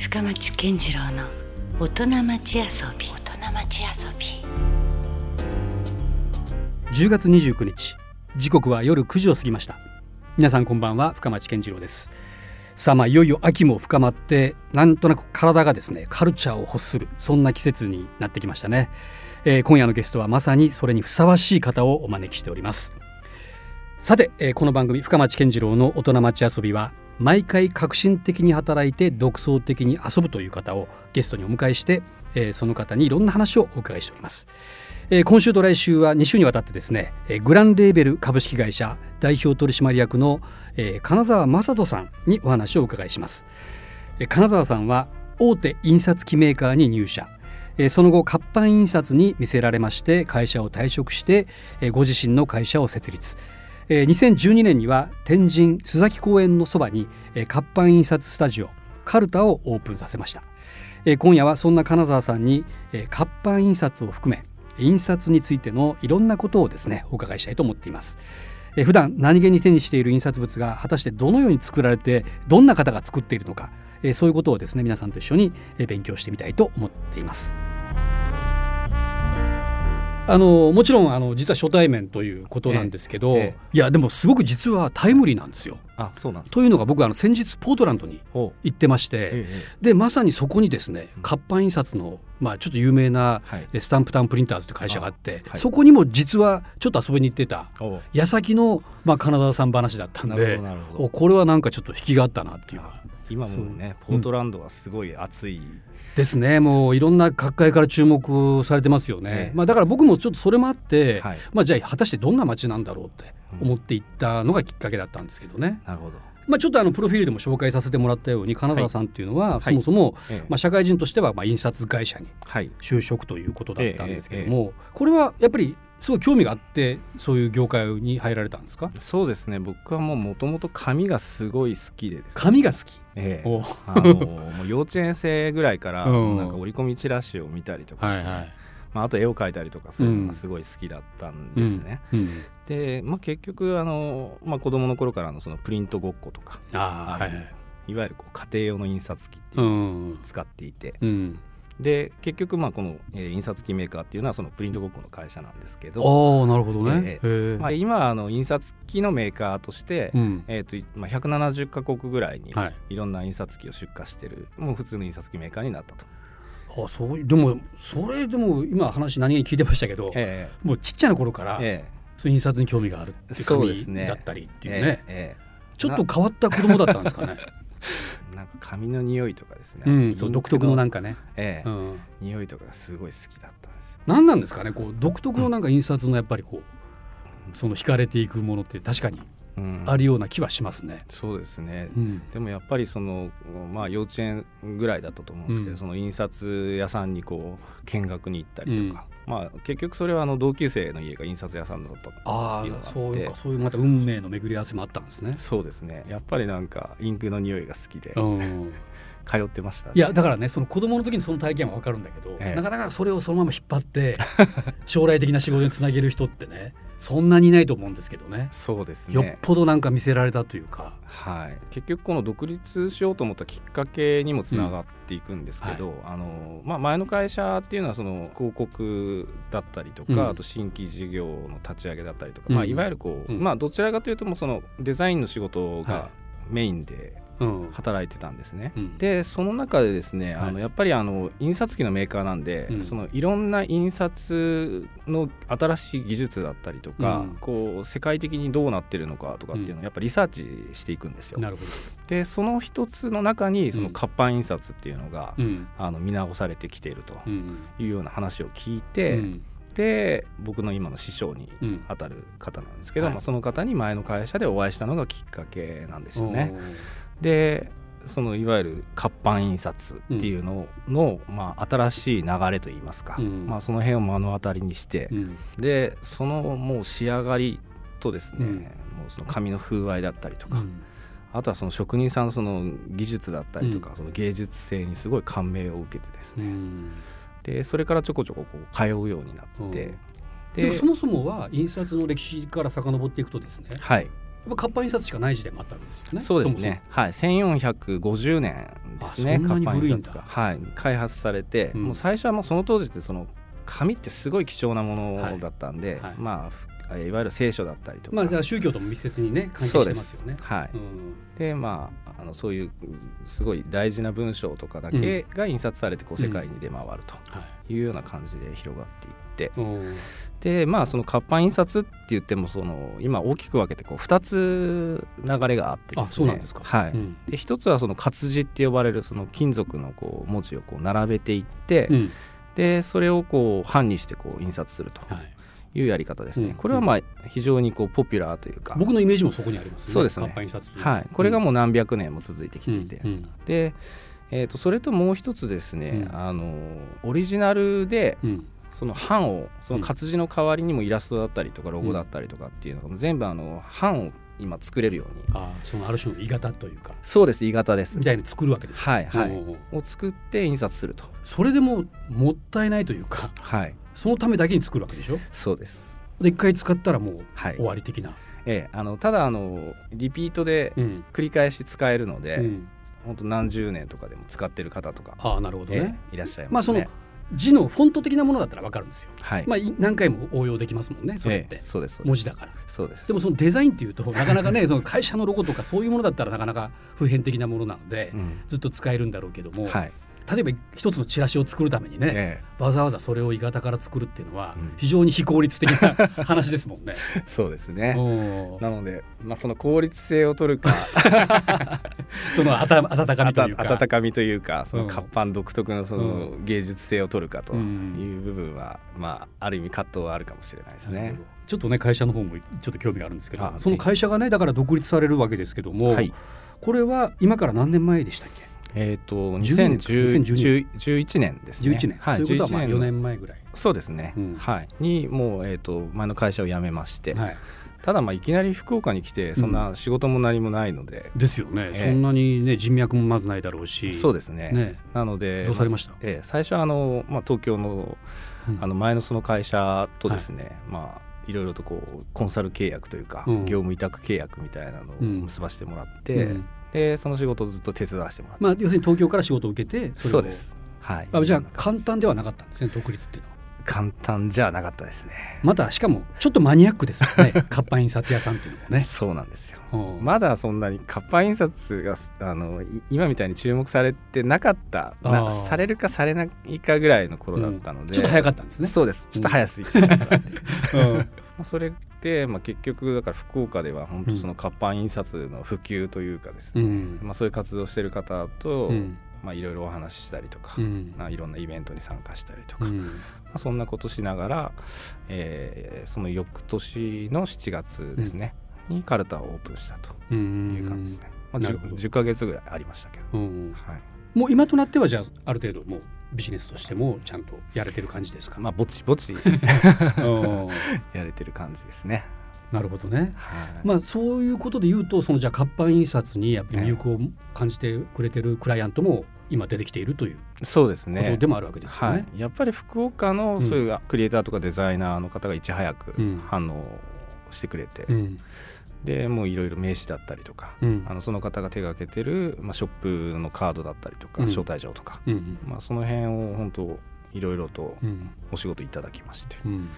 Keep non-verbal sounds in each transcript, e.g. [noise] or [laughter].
深町健次郎の大人町遊び。大人町遊び。10月29日時刻は夜9時を過ぎました。皆さんこんばんは深町健次郎です。さあまあいよいよ秋も深まってなんとなく体がですねカルチャーを欲するそんな季節になってきましたね、えー、今夜のゲストはまさにそれにふさわしい方をお招きしております。さて、えー、この番組深町健次郎の大人町遊びは毎回革新的に働いて独創的に遊ぶという方をゲストにお迎えして、えー、その方にいろんな話をお伺いしております、えー、今週と来週は2週にわたってですね、えー、グランレーベル株式会社代表取締役の、えー、金沢正人さんにお話をお伺いします、えー、金沢さんは大手印刷機メーカーに入社。その後活版印刷に魅せられまして会社を退職してご自身の会社を設立。2012年には天神須崎公園のそばに活版印刷スタジオカルタをオープンさせました今夜はそんな金沢さんに活版印刷を含め印刷についてのいろんなことをですねお伺いしたいと思っています普段何気に手にしている印刷物が果たしてどのように作られてどんな方が作っているのかそういうことをですね皆さんと一緒に勉強してみたいと思っています。あのもちろんあの実は初対面ということなんですけど、ええいやでもすごく実はタイムリーなんですよ。あそうなんというのが僕あの先日ポートランドに行ってまして、でまさにそこにですね活版印刷の、まあ、ちょっと有名なスタンプタウンプリンターズという会社があって、はい、そこにも実はちょっと遊びに行ってた矢先の、まあ、金沢さん話だったんでこれはなんかちょっと引きがあったなっていうか。今もねポートランドはすごい熱い、ですね。もういろんな各界から注目されてますよね、ねまあ、だから僕もちょっとそれもあって、はい、まあ、じゃあ果たしてどんな街なんだろうって思っていったのがきっかけだったんですけどね。なるほど。まあ、ちょっとあのプロフィールでも紹介させてもらったように金沢さんっていうのは、そもそも、まあ、社会人としてはまあ印刷会社に就職ということだったんですけども、これはやっぱりすごい興味があってそういう業界に入られたんですか？そうですね。僕はもうもともと紙がすごい好きでね、紙が好き？ええ、あのもう [laughs] 幼稚園生ぐらいからなんか折り込みチラシを見たりとかですね、はいはい、まあ、あと絵を描いたりとかするのがすごい好きだったんですね。うん。うん、で、まあ、結局あの、まあ、子供の頃からのそのプリントごっことかあ、はいはい、いわゆるこう家庭用の印刷機っていうのを使っていて、うん、で結局まあこの、えー、印刷機メーカーっていうのはそのプリントごっこの会社なんですけどあなるほどね、えーまあ、今あの印刷機のメーカーとして、うん、えーとまあ、170か国ぐらいにい。ろんな印刷機を出荷してる、もう普通の印刷機メーカーになったと。あそうでもそれでも今話何気に聞いてましたけど、えー、もうちっちゃな頃から、えー、そう印刷に興味があるっていう紙だったりっていうね、えー、ちょっと変わった子供だったんですかね。[laughs] なんか髪の匂いとかですね、うん、そう独特のなんかね、ええ。うん、匂いとかすごい好きだったんですよ。何なんですかねこう独特のなんか印刷のやっぱりこう、その惹かれていくものって確かにあるような気はしますね。そうですね、うん、でもやっぱりその、まあ、幼稚園ぐらいだったと思うんですけど、うん、その印刷屋さんにこう見学に行ったりとか、うん、まあ、結局それはあの同級生の家が印刷屋さんだったっていうのがあそういうかそういうまた運命の巡り合わせもあったんですね。そうですね。やっぱりなんかインクの匂いが好きで。通ってました、ね、いやだからねその子供の時にその体験は分かるんだけど、ええ、なかなかそれをそのまま引っ張って将来的な仕事につなげる人ってねそんなにいないと思うんですけどね。そうですね。よっぽどなんか見せられたというか、はい、結局この独立しようと思ったきっかけにもつながっていくんですけど、うんはい、あのまあ、前の会社っていうのはその広告だったりとか、うん、あと新規事業の立ち上げだったりとか、うん、まあ、いわゆるこう、まあ、どちらかというともそのデザインの仕事がメインで働いてたんですね。うん、でその中でですね、はい、あのやっぱりあの印刷機のメーカーなんで、うん、そのいろんな印刷の新しい技術だったりとか、うん、こう世界的にどうなってるのかとかっていうのをやっぱりリサーチしていくんですよ。なるほど。でその一つの中にその活版印刷っていうのが、あの見直されてきているというような話を聞いて。で僕の今の師匠にあたる方なんですけど、うんはい、まあ、その方に前の会社でお会いしたのがきっかけなんですよね。でそのいわゆる活版印刷っていうのの、うん、まあ、新しい流れといいますか、うん、まあ、その辺を目の当たりにして、うん、でそのもう仕上がりとですね、もうその紙の風合いだったりとか、あとはその職人さんのその技術だったりとか、その芸術性にすごい感銘を受けてですね、でそれからちょこちょここう通うようになって。でもそもそもは印刷の歴史から遡っていくとですね、はい、ぱ活版印刷しかない時代もあったわけですよね。そうですね。はい。1450年ですね。活版印刷がはい開発されて、うん。もう最初はもうその当時ってその紙ってすごい貴重なものだったんで、はい。はい。まあふいわゆる聖書だったりとか、まあじゃあ宗教とも密接にね関係してますよね。はい、うん。でまああのそういうすごい大事な文章とかだけが印刷されてこう世界に出回るとはい。いうような感じで広がっていって、うん。でまあその活版印刷って言ってもその今大きく分けてこう2つ流れがあってですね。でつはその活字って呼ばれるその金属のこう文字をこう並べていって、うん。でそれをこう版にしてこう印刷するとはい。いうやり方ですね、うん。これはまあ非常にこうポピュラーというか、僕のイメージもそこにありますね。そうですね。活版印刷。はい、これがもう何百年も続いてきていて、うん。で、えー、とそれともう一つですね、うん。あのオリジナルでうんその版をその活字の代わりにもイラストだったりとかロゴだったりとかっていうのが全部あの版を今作れるように。あそのある種の鋳型というか。そうです鋳型です。みたいに作るわけですか。はいはい。を作って印刷すると。それでももったいないというかはい。そのためだけに作るわけでしょ？そうです。で一回使ったらもうはい。終わり的な、ええあのただあのリピートでうん。繰り返し使えるので、うん。本当何十年とかでも使ってる方とか、ああなるほどね、ええいらっしゃいまあそのますね、字のフォント的なものだったらわかるんですよ、はい、まあい何回も応用できますもんねそれって、ええそうです文字だから。そうです。でもそのデザインっていうとなかなかねその会社のロゴとかそういうものだったらなかなか普遍的なものなので、うん。ずっと使えるんだろうけども、はい、例えば一つのチラシを作るためにね、えわざわざそれを鋳型から作るっていうのはうん。非常に非効率的な [laughs] 話ですもんね。えそうですね。なので、まあ、その効率性を取るか。[laughs] そのあた温かみというか。温かみというかそのうん。活版独特のその芸術性を取るかとうん。いう部分は、まあ、ある意味葛藤はあるかもしれないですね。ちょっとね会社の方もちょっと興味があるんですけどあその会社がねだから独立されるわけですけども、はい。これは今から何年前でしたっけ？えっ、と10年か。2012 2011年。ですね。11年、はい、ということはまあ11 4の年前ぐらい、そうですね、うん。はい、にもう、えー、と前の会社を辞めまして、はい、ただまあいきなり福岡に来てそんな仕事も何もないので、ですよね、ええ。そんなにね人脈もまずないだろうし。そうですね。ね。なのでどうされました？あええ最初はあの、まあ、東京のうん。あの前のその会社とですね、まあいろいろとこうコンサル契約というか、うん。業務委託契約みたいなのをうん。結ばしてもらって、うんでその仕事をずっと手伝わせてもらって、まあ、要するに東京から仕事を受けてれを。そうです。はい。あじゃあ簡単ではなかったんですね独立っていうのは。簡単じゃなかったですね。またしかもちょっとマニアックですよね。[laughs] 活版印刷屋さんっていうのもね。そうなんですよ。うん。まだそんなに活版印刷があのい今みたいに注目されてなかった。されるかされないかぐらいの頃だったので、ちょっと早かったんですね。そうです。ちょっと早すぎうん。[laughs] まあそれで、まあ、結局だから福岡では本当その活版印刷の普及というかですね、うん。まあ、そういう活動してる方と、うん。まあ、いろいろお話ししたりとか、うん。まあ、いろんなイベントに参加したりとか、まうん。あ、そんなことしながら、えーその翌年の7月ですね、にカルタをオープンしたとういう感じですね。まあ、なるほ 10, ど。10ヶ月ぐらいありましたけど、うん。はい、もう今となってはじゃあある程度もうビジネスとしてもちゃんとやれてる感じですか、まあぼちぼち。[laughs] うん。やれてる感じですね。なるほどね。はい。まあそういうことで言うとそのじゃあ活版印刷にやっぱり魅力を感じてくれてるクライアントも今出てきているというそうですことねでもあるわけですよはね。い、やっぱり福岡のそういうクリエイターとかデザイナーの方がいち早くうん。反応してくれて、うんでもういろいろ名刺だったりとか、うん。あのその方が手がけてる、まあ、ショップのカードだったりとか、うん。招待状とか、うんまあ、その辺を本当いろいろとうん。お仕事いただきまして。うん。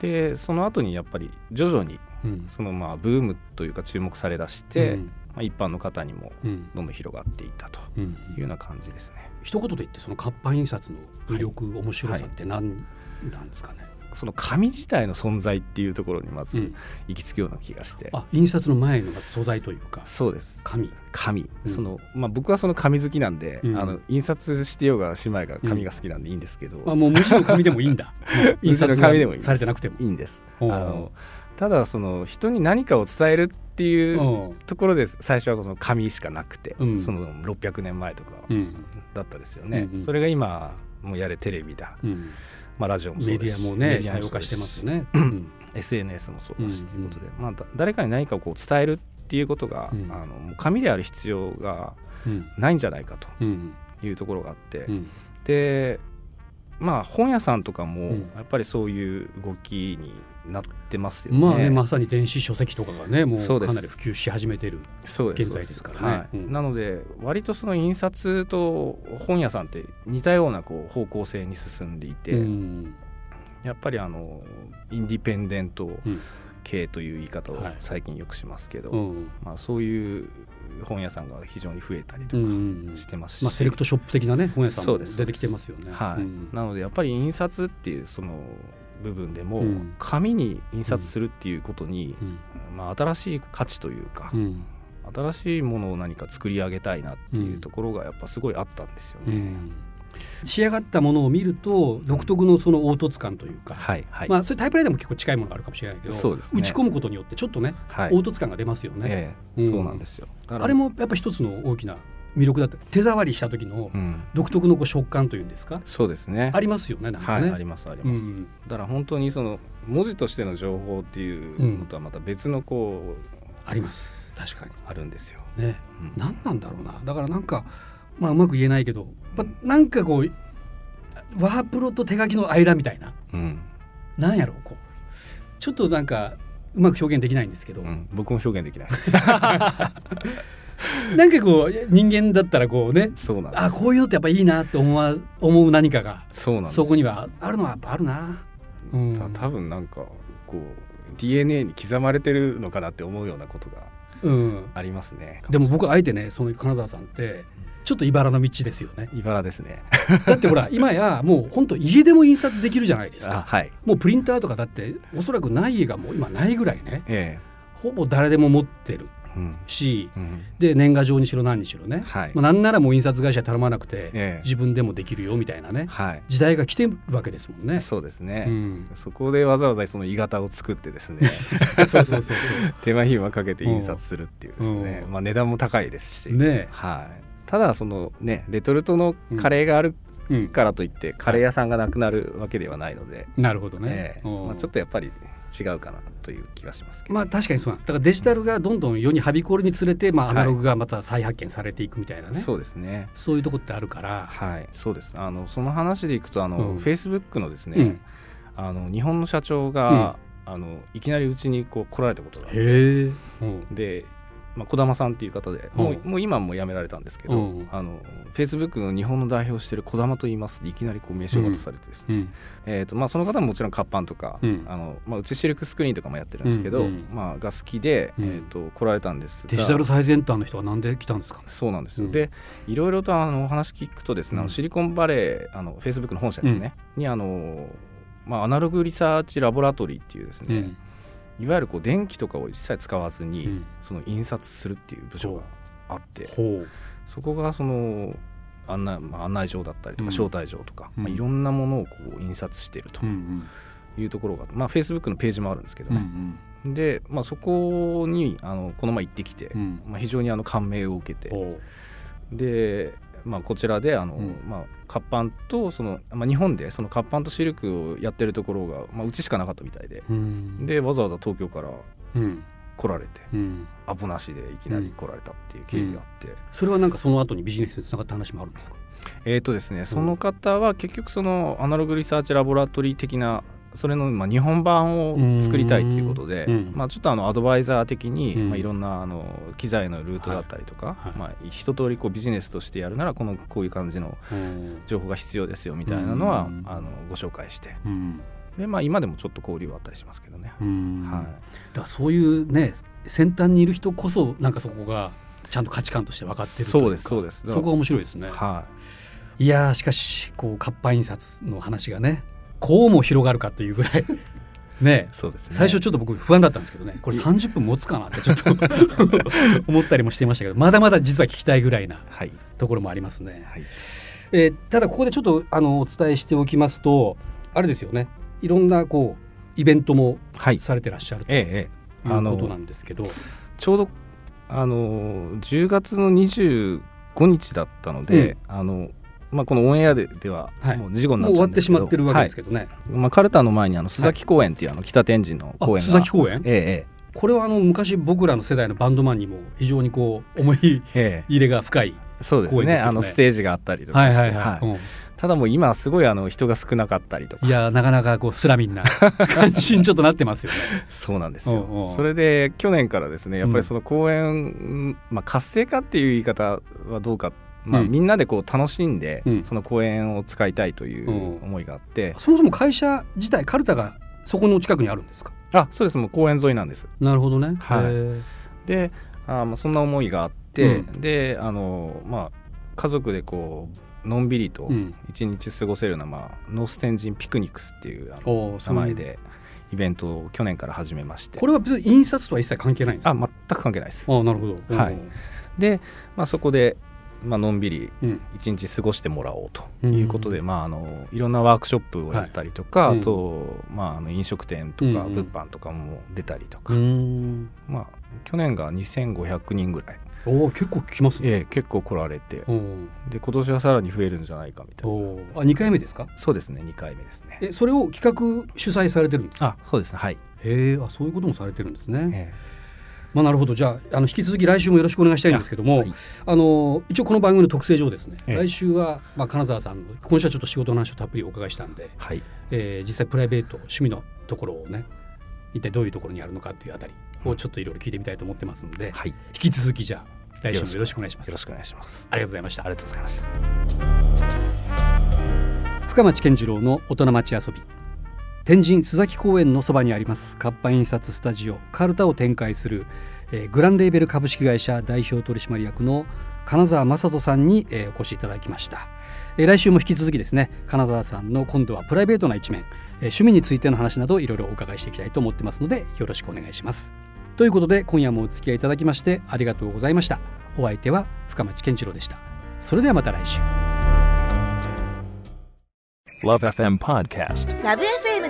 でその後にやっぱり徐々にうん。そのまあブームというか注目されだして、うん。まあ、一般の方にもうん。どんどん広がっていったとうん。いうような感じですね。一言で言ってその活版印刷の魅力、面白さって何なんですかね？その紙自体の存在っていうところにまずうん。行き着くような気がして、あ印刷の前の素材というか。そうです。紙。紙、うん。そのまあ、僕はその紙好きなんで、うん。あの印刷してようがしまいが紙が好きなんでいいんですけど、あもう無地の紙でもいいんだ。[laughs] 印刷紙でもいいがされてなくても。いいんです。あのただその人に何かを伝えるっていううん。ところで最初はその紙しかなくて、うん。その600年前とかうん。だったですよね、うんうん。それが今もうやれテレビだ、うんまあ、ラジオもそうメデですしィアもね多様化してますよね。うん、SNS もそうだしうん。ということで、まあ、だ誰かに何かをこう伝えるっていうことが、うん。あの紙である必要がうん。ないんじゃないかとうん。いうところがあって、うん。でまあ本屋さんとかもうん。やっぱりそういう動きになってますよね。まあねまさに電子書籍とかがねもそうかなり普及し始めてる現在ですからね。はい。うん。なので割とその印刷と本屋さんって似たようなこう方向性に進んでいて、うん。やっぱりあのインディペンデントうん系という言い方をはい。最近よくしますけど、うん。まあ、そういう本屋さんが非常に増えたりとかうんうんしてますし、まあ、セレクトショップ的なね本屋さんもそうです。出てきてますよね。はい。うん。なのでやっぱり印刷っていうその部分でも、うん。紙に印刷するっていうことに、うん。まあ、新しい価値というか、うん。新しいものを何か作り上げたいなっていうところがやっぱすごいあったんですよね。うん。仕上がったものを見ると独特のその凹凸感というか、はいはい、まあ、それタイプライターも結構近いものがあるかもしれないけどね。打ち込むことによってちょっとね、はい。凹凸感が出ますよね。ええうんそうなんですよ。あれもやっぱ一つの大きな魅力だった手触りした時のうん、独特のこう食感というんですか、そうですね。ありますよねなんかね。はい、ありますあります。うんだから本当にその文字としての情報っていうのとはまた別のこうあります。確かあるんですよ。にね。うん。何なんだろうな。だからなんかまあうまく言えないけどやっぱなんかこうワープロと手書きの間みたいな。うん、なんやろうこう。ちょっとなんかうまく表現できないんですけど、うん、僕も表現できない。[laughs] [laughs] なんかこう人間だったらこうねそうなん。あこういうのってやっぱいいなって思わ思う何かがそうなん。そこにはあるのはやっぱあるな。うんた多分なんかこう DNA に刻まれてるのかなって思うようなことがうん、ありますね。でも僕あえてねその金沢さんってちょっと茨の道ですよね茨ですね。[laughs] だってほら今やもう本当家でも印刷できるじゃないですかあはい。もうプリンターとかだっておそらくない家がもう今ないぐらいねえほぼ誰でも持ってるえうんしうん。で年賀状にしろ何にしろね、はい。まあ、なんならもう印刷会社頼まなくて、ええ。自分でもできるよみたいなね。はい。時代が来てるわけですもんね。そうですね。うん、そこでわざわざその鋳型を作ってですね。[laughs] そうそうそうそ [laughs] 手間暇かけて印刷するっていうですね、うん。まあ、値段も高いですし、う。ね。はい、ただそのねレトルトのカレーがあるからといってカレー屋さんがなくなるわけではないので、なるほどね。え。え。うん。まあ、ちょっとやっぱり違うかなという気がしますけど、まあ確かにそうなんです。だからデジタルがどんどん世にはびこるにつれて、まあはい。アナログがまた再発見されていくみたいなね。そうですね。そういうとこってあるから。はい。そうです。あのその話でいくとあの、うん。フェイスブックのですね、うん。あの日本の社長が、あのいきなりうちにこう来られたことがあって。で、まあ、児玉さんっていう方でもう,、うん。もう今はもう辞められたんですけど、うん。あのフェイスブックの日本の代表をしている児玉と言います。いきなりこう名刺を渡されてですね、うん。えーとまあ、その方ももちろん活版とか、うん。あのまあ、うちシルクスクリーンとかもやってるんですけど、まあ、が好きで、うん。えー、と来られたんですが。デジタル最先端の人はなんで来たんですかね。そうなんですよ、うん。でいろいろとあのお話聞くとですね、あうん。のシリコンバレーあのフェイスブックの本社ですね、にあの、まあ、アナログリサーチラボラトリーっていうですね、うんいわゆるこう電気とかを一切使わずに、うん。その印刷するっていう部署があって。そこがその案内,、まあ、案内状だったりとかうん。招待状とか、うん。まあ、いろんなものをこう印刷しているとうんいうところが、まあ、Facebook のページもあるんですけどね、んで、まあ、そこにあのこの前行ってきて、うん。まあ、非常にあの感銘を受けてほで、まあ、こちらであの、うんまあ、活版とその、まあ、日本でその活版とシルクをやってるところが、まあ、うちしかなかったみたいで、う。うんでわざわざ東京からうん来られてうん。アポなしでいきなり来られたっていう経緯があって、それはなんかその後にビジネスにつながった話もあるんですか？えーとですね、その方は結局そのアナログリサーチラボラトリー的なそれのまあ日本版を作りたいということで、うんまあ、ちょっとあのアドバイザー的に、うん。まあ、いろんなあの機材のルートだったりとか、まあ、一通りこうビジネスとしてやるならこのこういう感じのうん。情報が必要ですよみたいなのは、うんあのご紹介して。うん。で、まあ、今でもちょっと交流はあったりしますけどね。うん。はい。だからそういうね先端にいる人こそなんかそこがちゃんと価値観として分かってるそうですそうです。そこが面白いですね。はいやーしかしこう活版印刷の話がねこうも広がるかというぐらい。[laughs] ね。い、そうですね。最初ちょっと僕不安だったんですけどね。これ30分持つかな？[laughs] ってちょっと思ったりもしていましたけど。まだまだ実は聞きたいぐらいなはい、ところもありますね、はい、えーただここでちょっとあのお伝えしておきますとあれですよね。いろんなこうイベントもはい、されてらっしゃるといええええ。あのうことなんですけど、ちょうどあの10月の25日だったので、あのまあ、このオンエアででははい。もう事故になってっちゃうんですけど。しまってるわけですけどね、はい。まあ、カルタの前にあの須崎公園っていうあの北天神のあ公園が。須崎公園？ええこれはあの昔僕らの世代のバンドマンにも非常にこう思い [laughs] 入れが深いえそうですね。あのステージがあったりとかして、はいうん。ただもう今すごいあの人が少なかったりとか。いやなかなかこうスラミンな感じにちょっとなってますよね。そうなんですよ。おうおうそれで去年からですねやっぱりその公園、まあ、活性化っていう言い方はどうか、まあ、うん。みんなでこう楽しんで、うん。その公園を使いたいという思いがあって、そもそも会社自体カルタがそこの近くにあるんですか？あそうです。もう公園沿いなんです。なるほどね。はい。であまあそんな思いがあって、うであのまあ家族でこうのんびりとうん。一日過ごせるような、まあ、ノーステンジンピクニックスっていう名前でイベントを去年から始めまして。これは別に印刷とは一切関係ないんですか？あ全く関係ないです。あなるほど。はい。で、まあ、そこで、まあのんびりうん。一日過ごしてもらおうということで、まあ、あのいろんなワークショップをやったりとか、はいあと、まあ、あの飲食店とかうんうん。物販とかも出たりとか、うーん。まあ、去年が2500人ぐらい、おお結構来ますね。ええ結構来られて。で今年はさらに増えるんじゃないかみたいな。あ二回目ですか？そうですね2回目ですね。えそれを企画主催されてるんですか？あそうですねはい、へえあそういうこともされてるんですね。えまあなるほど。じゃああの引き続き来週もよろしくお願いしたいんですけども、あ,、はい。の一応この番組の特性上ですね、ええ。来週はまあ金沢さんの今週はちょっと仕事の話をたっぷりお伺いしたんで、えはい。えー実際プライベート趣味のところをね一体どういうところにあるのかっていうあたりをちょっといろいろ聞いてみたいと思ってますんで、はい、引き続きじゃあ来週もよろしくお願いします。よろしくお願いします。ありがとうございました。あ。りがとうございます深町健次郎の大人町遊び天神須崎公園のそばにあります活版印刷スタジオカルタを展開する、えーグランレーベル株式会社代表取締役の金沢雅人さんに、えーお越しいただきました、えー来週も引き続きですね金沢さんの今度はプライベートな一面、えー趣味についての話などいろいろお伺いしていきたいと思ってますのでよろしくお願いします。ということで今夜もお付き合いいただきましてありがとうございました。お相手は深町健次郎でした。それではまた来週。Love FM Podcast.